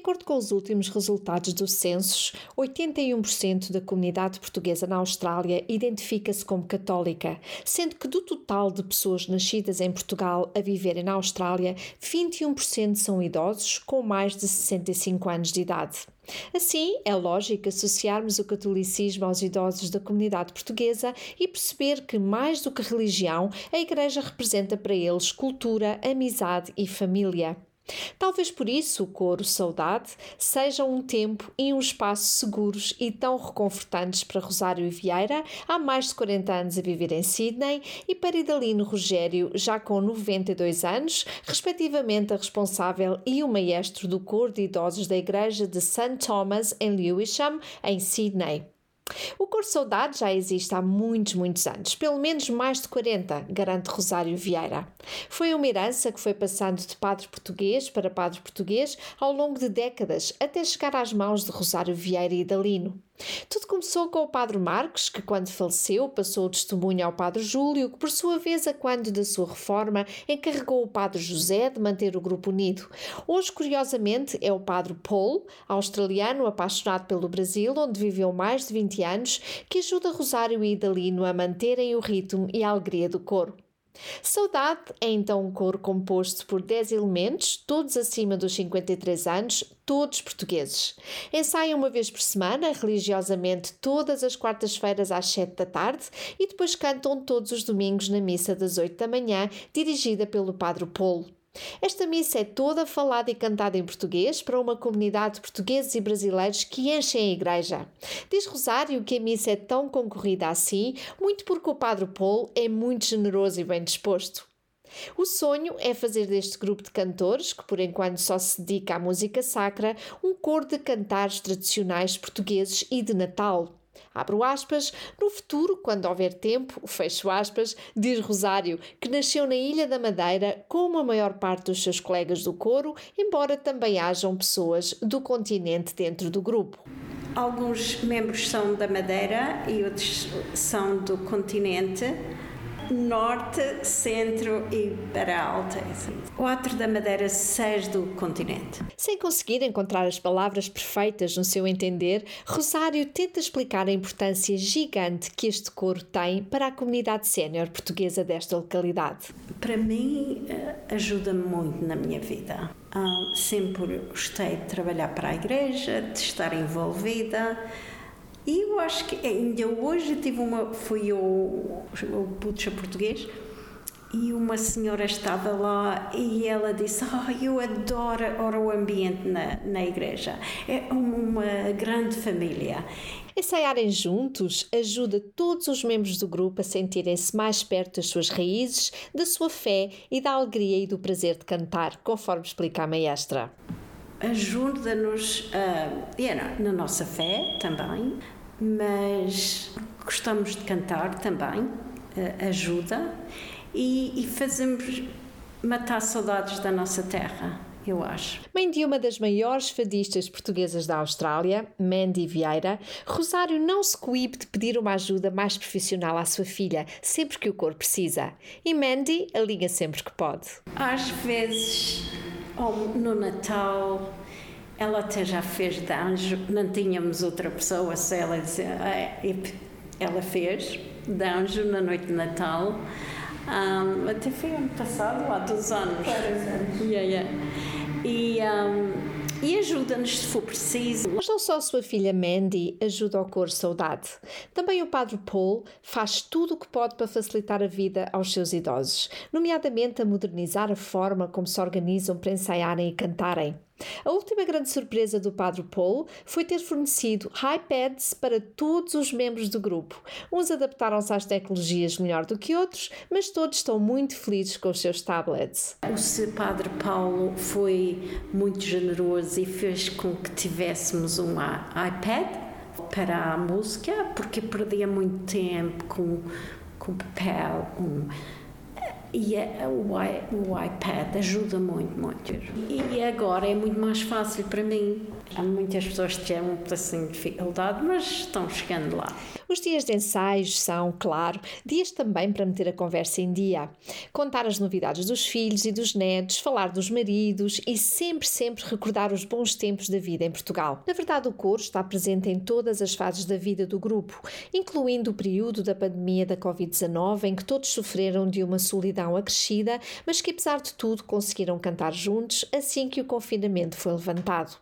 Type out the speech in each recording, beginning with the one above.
acordo com os últimos resultados dos censos, 81% da comunidade portuguesa na Austrália identifica-se como católica, sendo que do total de pessoas nascidas em Portugal a viverem na Austrália, 21% são idosos com mais de 65 anos de idade. Assim, é lógico associarmos o catolicismo aos idosos da comunidade portuguesa e perceber que, mais do que religião, a Igreja representa para eles cultura, amizade e família. Talvez por isso o coro Saudade seja um tempo e um espaço seguros e tão reconfortantes para Rosário e Vieira, há mais de 40 anos a viver em Sydney, e para Idalino Rogério, já com 92 anos, respectivamente a responsável e o maestro do coro de idosos da Igreja de St. Thomas em Lewisham, em Sydney. O Cor Saudade já existe há muitos, muitos anos, pelo menos mais de 40, garante Rosário Vieira. Foi uma herança que foi passando de padre português para padre português ao longo de décadas, até chegar às mãos de Rosário Vieira e Dalino. Tudo começou com o Padre Marcos, que, quando faleceu, passou o testemunho ao Padre Júlio, que, por sua vez, a quando da sua reforma, encarregou o Padre José de manter o grupo unido. Hoje, curiosamente, é o Padre Paul, australiano apaixonado pelo Brasil, onde viveu mais de 20 anos, que ajuda Rosário e Idalino a manterem o ritmo e a alegria do coro. Saudade é então um coro composto por 10 elementos, todos acima dos 53 anos, todos portugueses. Ensaiam uma vez por semana, religiosamente, todas as quartas-feiras às 7 da tarde e depois cantam todos os domingos na missa das 8 da manhã, dirigida pelo Padre Polo. Esta missa é toda falada e cantada em português para uma comunidade de portugueses e brasileiros que enchem a igreja. Diz Rosário que a missa é tão concorrida assim, muito porque o Padre Paulo é muito generoso e bem disposto. O sonho é fazer deste grupo de cantores, que por enquanto só se dedica à música sacra, um coro de cantares tradicionais portugueses e de Natal. Abro aspas, no futuro, quando houver tempo, fecho aspas, diz Rosário, que nasceu na Ilha da Madeira, como a maior parte dos seus colegas do coro, embora também hajam pessoas do continente dentro do grupo. Alguns membros são da Madeira e outros são do continente norte, centro e para alta. Quatro da Madeira, seis do continente. Sem conseguir encontrar as palavras perfeitas no seu entender, Rosário tenta explicar a importância gigante que este coro tem para a comunidade sénior portuguesa desta localidade. Para mim, eh, ajuda-me muito na minha vida. Ah, sempre gostei de trabalhar para a igreja, de estar envolvida e eu acho que ainda hoje tive uma. Fui ao, ao Butcha Português e uma senhora estava lá e ela disse: Oh, eu adoro o ambiente na, na igreja. É uma grande família. Ensaiarem juntos ajuda todos os membros do grupo a sentirem-se mais perto das suas raízes, da sua fé e da alegria e do prazer de cantar, conforme explica a maestra ajuda-nos uh, na nossa fé também, mas gostamos de cantar também, uh, ajuda, e, e fazemos matar saudades da nossa terra eu acho. Mãe de uma das maiores fadistas portuguesas da Austrália, Mandy Vieira, Rosário não se coíbe de pedir uma ajuda mais profissional à sua filha, sempre que o corpo precisa. E Mandy alinha sempre que pode. Às vezes no Natal ela até já fez de anjo, não tínhamos outra pessoa, se ela dizia, ah, ela fez de anjo na noite de Natal. Um, até foi ano passado, há dois anos. anos. Yeah, yeah. E um, e ajuda-nos se for preciso. Mas não só a sua filha Mandy ajuda ao cor Saudade. Também o Padre Paul faz tudo o que pode para facilitar a vida aos seus idosos, nomeadamente a modernizar a forma como se organizam para ensaiarem e cantarem. A última grande surpresa do Padre Paul foi ter fornecido iPads para todos os membros do grupo. Uns adaptaram-se às tecnologias melhor do que outros, mas todos estão muito felizes com os seus tablets. O Padre Paulo foi muito generoso e fez com que tivéssemos um iPad para a música, porque perdia muito tempo com, com papel. Um, e o, o iPad ajuda muito, muito. E agora é muito mais fácil para mim. Há muitas pessoas que têm um pedacinho de dificuldade, mas estão chegando lá. Os dias de ensaios são, claro, dias também para meter a conversa em dia. Contar as novidades dos filhos e dos netos, falar dos maridos e sempre, sempre recordar os bons tempos da vida em Portugal. Na verdade, o coro está presente em todas as fases da vida do grupo, incluindo o período da pandemia da Covid-19, em que todos sofreram de uma solidão acrescida, mas que, apesar de tudo, conseguiram cantar juntos assim que o confinamento foi levantado.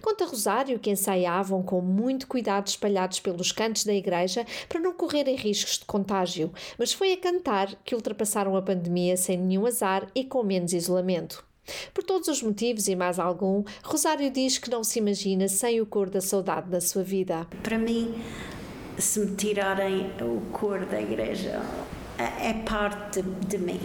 Conta Rosário que ensaiavam com muito cuidado espalhados pelos cantos da igreja para não correrem riscos de contágio, mas foi a cantar que ultrapassaram a pandemia sem nenhum azar e com menos isolamento. Por todos os motivos e mais algum, Rosário diz que não se imagina sem o cor da saudade na sua vida. Para mim, se me tirarem o cor da igreja, é parte de, de mim.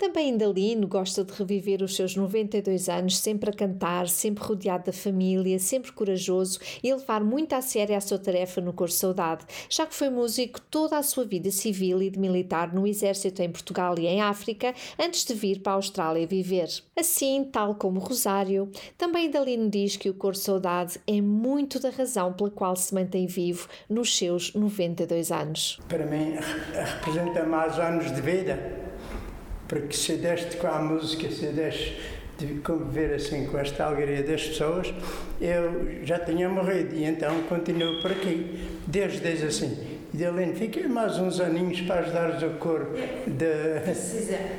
Também Indalino gosta de reviver os seus 92 anos, sempre a cantar, sempre rodeado da família, sempre corajoso e levar muito a sério a sua tarefa no Cor Saudade, já que foi músico toda a sua vida civil e de militar no exército em Portugal e em África, antes de vir para a Austrália viver. Assim, tal como Rosário, também Indalino diz que o Cor Saudade é muito da razão pela qual se mantém vivo nos seus 92 anos. Para mim, representa mais anos de vida porque se deste com a música, se deste de conviver assim com esta alegria das pessoas, eu já tinha morrido e então continuo por aqui, desde, desde assim. E Delene, fiquei mais uns aninhos para ajudar o coro. De...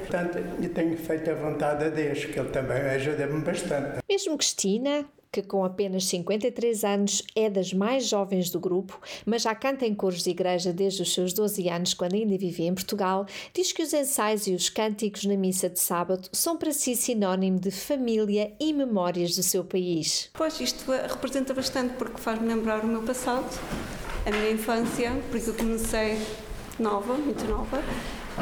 Portanto, eu tenho feito a vontade a Deus, que Ele também ajuda-me bastante. Mesmo Cristina, que com apenas 53 anos é das mais jovens do grupo, mas já canta em coros de igreja desde os seus 12 anos, quando ainda vivia em Portugal, diz que os ensaios e os cânticos na missa de sábado são para si sinónimo de família e memórias do seu país. Pois, isto representa bastante porque faz-me lembrar o meu passado, a minha infância, por isso eu comecei nova, muito nova,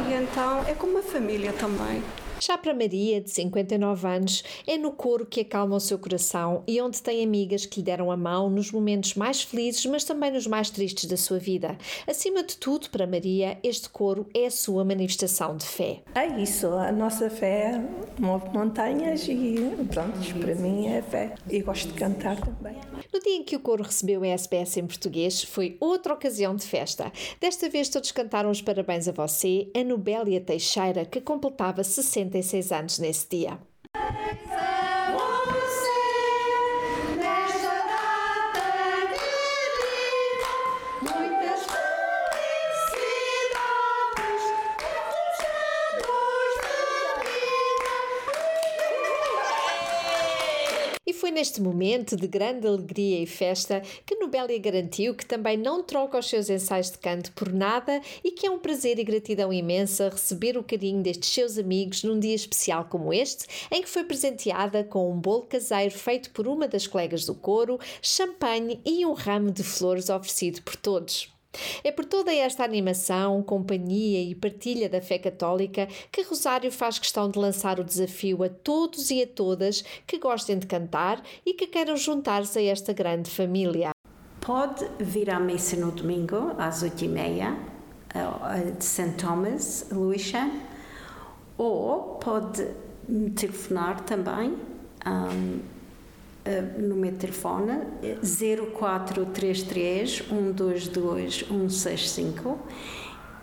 e então é como uma família também. Já para Maria, de 59 anos, é no coro que acalma o seu coração e onde tem amigas que lhe deram a mão nos momentos mais felizes, mas também nos mais tristes da sua vida. Acima de tudo, para Maria, este coro é a sua manifestação de fé. É isso, a nossa fé move montanhas e pronto, para mim é fé. E gosto de cantar também. No dia em que o coro recebeu a SBS em português, foi outra ocasião de festa. Desta vez todos cantaram os parabéns a você, a Nobélia Teixeira, que completava 66 anos nesse dia. Foi neste momento de grande alegria e festa que Nobélia garantiu que também não troca os seus ensaios de canto por nada e que é um prazer e gratidão imensa receber o carinho destes seus amigos num dia especial como este, em que foi presenteada com um bolo caseiro feito por uma das colegas do coro, champanhe e um ramo de flores oferecido por todos. É por toda esta animação, companhia e partilha da fé católica que Rosário faz questão de lançar o desafio a todos e a todas que gostem de cantar e que queiram juntar-se a esta grande família. Pode vir à missa no domingo, às oito e meia, de St. Thomas, Lewisham, ou pode me telefonar também. Um, eh, no meu telefone 0433 122 165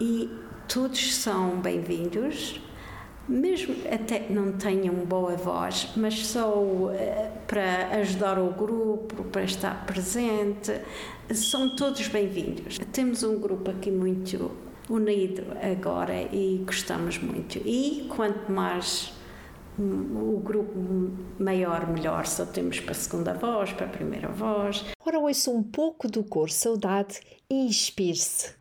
e todos são bem-vindos, mesmo até não tenham boa voz, mas só uh, para ajudar o grupo, para estar presente, são todos bem-vindos. Temos um grupo aqui muito unido agora e gostamos muito. E quanto mais o grupo maior, melhor, só temos para a segunda voz, para a primeira voz. Ora, ouça um pouco do cor Saudade e inspire-se.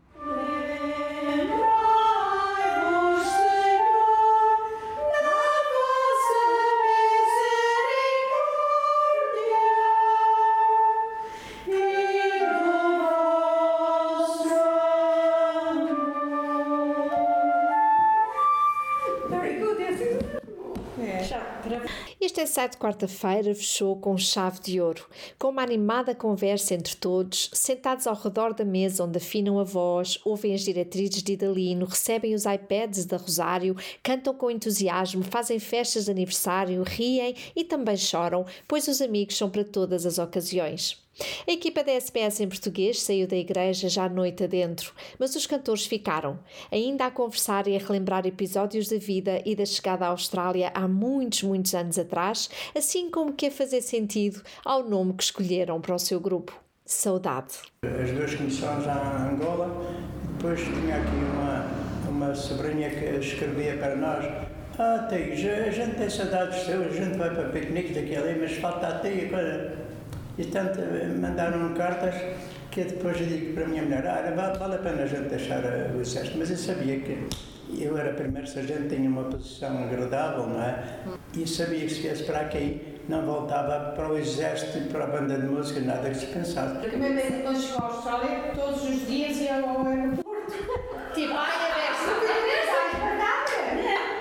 Este ensaio de quarta-feira fechou com chave de ouro, com uma animada conversa entre todos, sentados ao redor da mesa onde afinam a voz, ouvem as diretrizes de Idalino, recebem os iPads da Rosário, cantam com entusiasmo, fazem festas de aniversário, riem e também choram, pois os amigos são para todas as ocasiões. A equipa da SBS em português saiu da igreja já à noite adentro, mas os cantores ficaram, ainda a conversar e a relembrar episódios da vida e da chegada à Austrália há muitos, muitos anos atrás, assim como que a fazer sentido ao nome que escolheram para o seu grupo. Saudade. As duas já em Angola, depois tinha aqui uma, uma sobrinha que escrevia para nós. Ah, tio, a gente tem saudades seus, a gente vai para piqueniques daqui ali, mas falta a tia. E tanto mandaram cartas que depois eu digo para a minha mulher, ah, vale a pena a gente deixar o exército, mas eu sabia que eu era primeiro sargento, tinha uma posição agradável, não é? E sabia que se viesse para aqui não voltava para o exército e para a banda de música, nada que se pensasse. Porque quando chegou à Austrália, todos os dias ia ao aeroporto. Tipo, é dessa, é dessa, é verdade.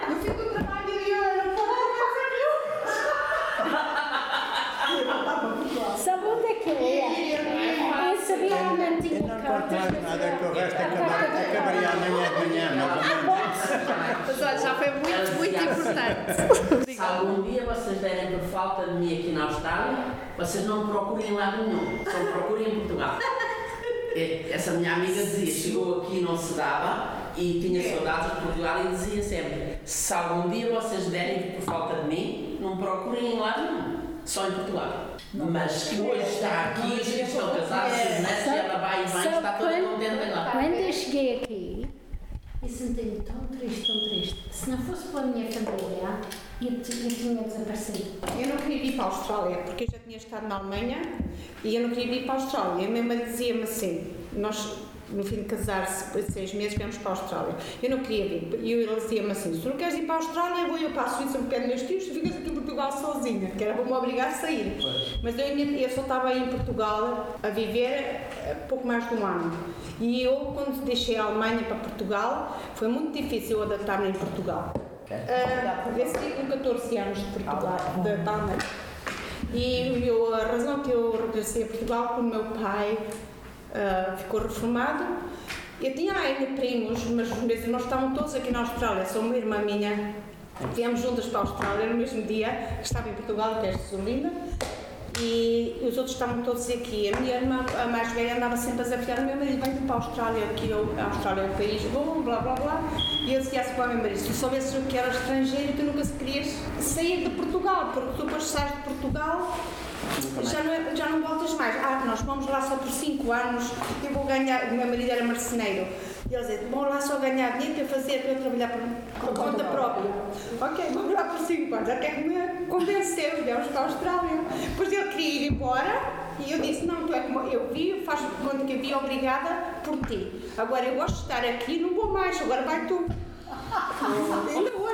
No fim do trabalho ia ao aeroporto. Sabe onde é que é? Eu sabia onde Eu tinha não conto mais nada, que o resto acabar- acabaria amanhã de manhã, mais ou menos. Mas olha, já foi muito, Se algum dia vocês derem por falta de mim aqui na Austrália, vocês não me procurem em lado nenhum, só me procurem em Portugal. Essa minha amiga dizia, chegou aqui e não se dava e tinha saudades de Portugal e dizia sempre, se algum dia vocês derem por falta de mim, não me procurem em lado nenhum, só em Portugal. Mas que hoje está aqui, estão casados, os netos, e ela vai e vem, está toda contente agora. Quando eu cheguei aqui, eu senti-me tão triste, tão triste. Se não fosse pela minha família, eu, eu tinha desaparecido. Eu não queria vir para a Austrália, porque eu já tinha estado na Alemanha e eu não queria vir para a Austrália. A minha mãe dizia-me assim: nós, no fim de casar-se, depois de seis meses, viemos para a Austrália. Eu não queria vir. E ele dizia-me assim: se tu não queres ir para a Austrália, vou eu para a Suíça, me pego meus tios, tu ficas aqui em Portugal sozinha, que era para me obrigar a sair. Mas eu, eu só estava aí em Portugal a viver eh, pouco mais de um ano. E eu, quando deixei a Alemanha para Portugal, foi muito difícil adaptar-me em Portugal. Ah, eu saí com 14 anos de Portugal, da da Alemanha. E eu, a razão que eu regressei a Portugal, porque o meu pai ah, ficou reformado. Eu tinha ainda primos, mas meus irmãos estavam todos aqui na Austrália. Só uma irmã minha. Viemos juntas para a Austrália no mesmo dia que estava em Portugal, que é de Solinda. E os outros estavam todos aqui. A minha irmã, a mais velha, andava sempre a desafiar o meu marido: vem para a Austrália, aqui a Austrália é um país bom, blá blá blá. E eu dizia assim para o meu marido: se tu soubesses que era estrangeiro, tu nunca se querias sair de Portugal, porque tu depois sais de Portugal já não, é- já não voltas mais. Ah, nós vamos lá só por 5 anos, eu vou ganhar. O meu marido era marceneiro. E ele dizia: vão lá só ganhar dinheiro para fazer, para eu trabalhar por, por conta própria. Ok, vamos lá por 5 anos. Até que me convenceu, viemos para a Austrália. Depois ele queria ir embora. E eu disse, não, tu é como eu vi, faz conta que eu vi obrigada por ti. Agora eu gosto de estar aqui, não vou mais, agora vai tu. Ainda hoje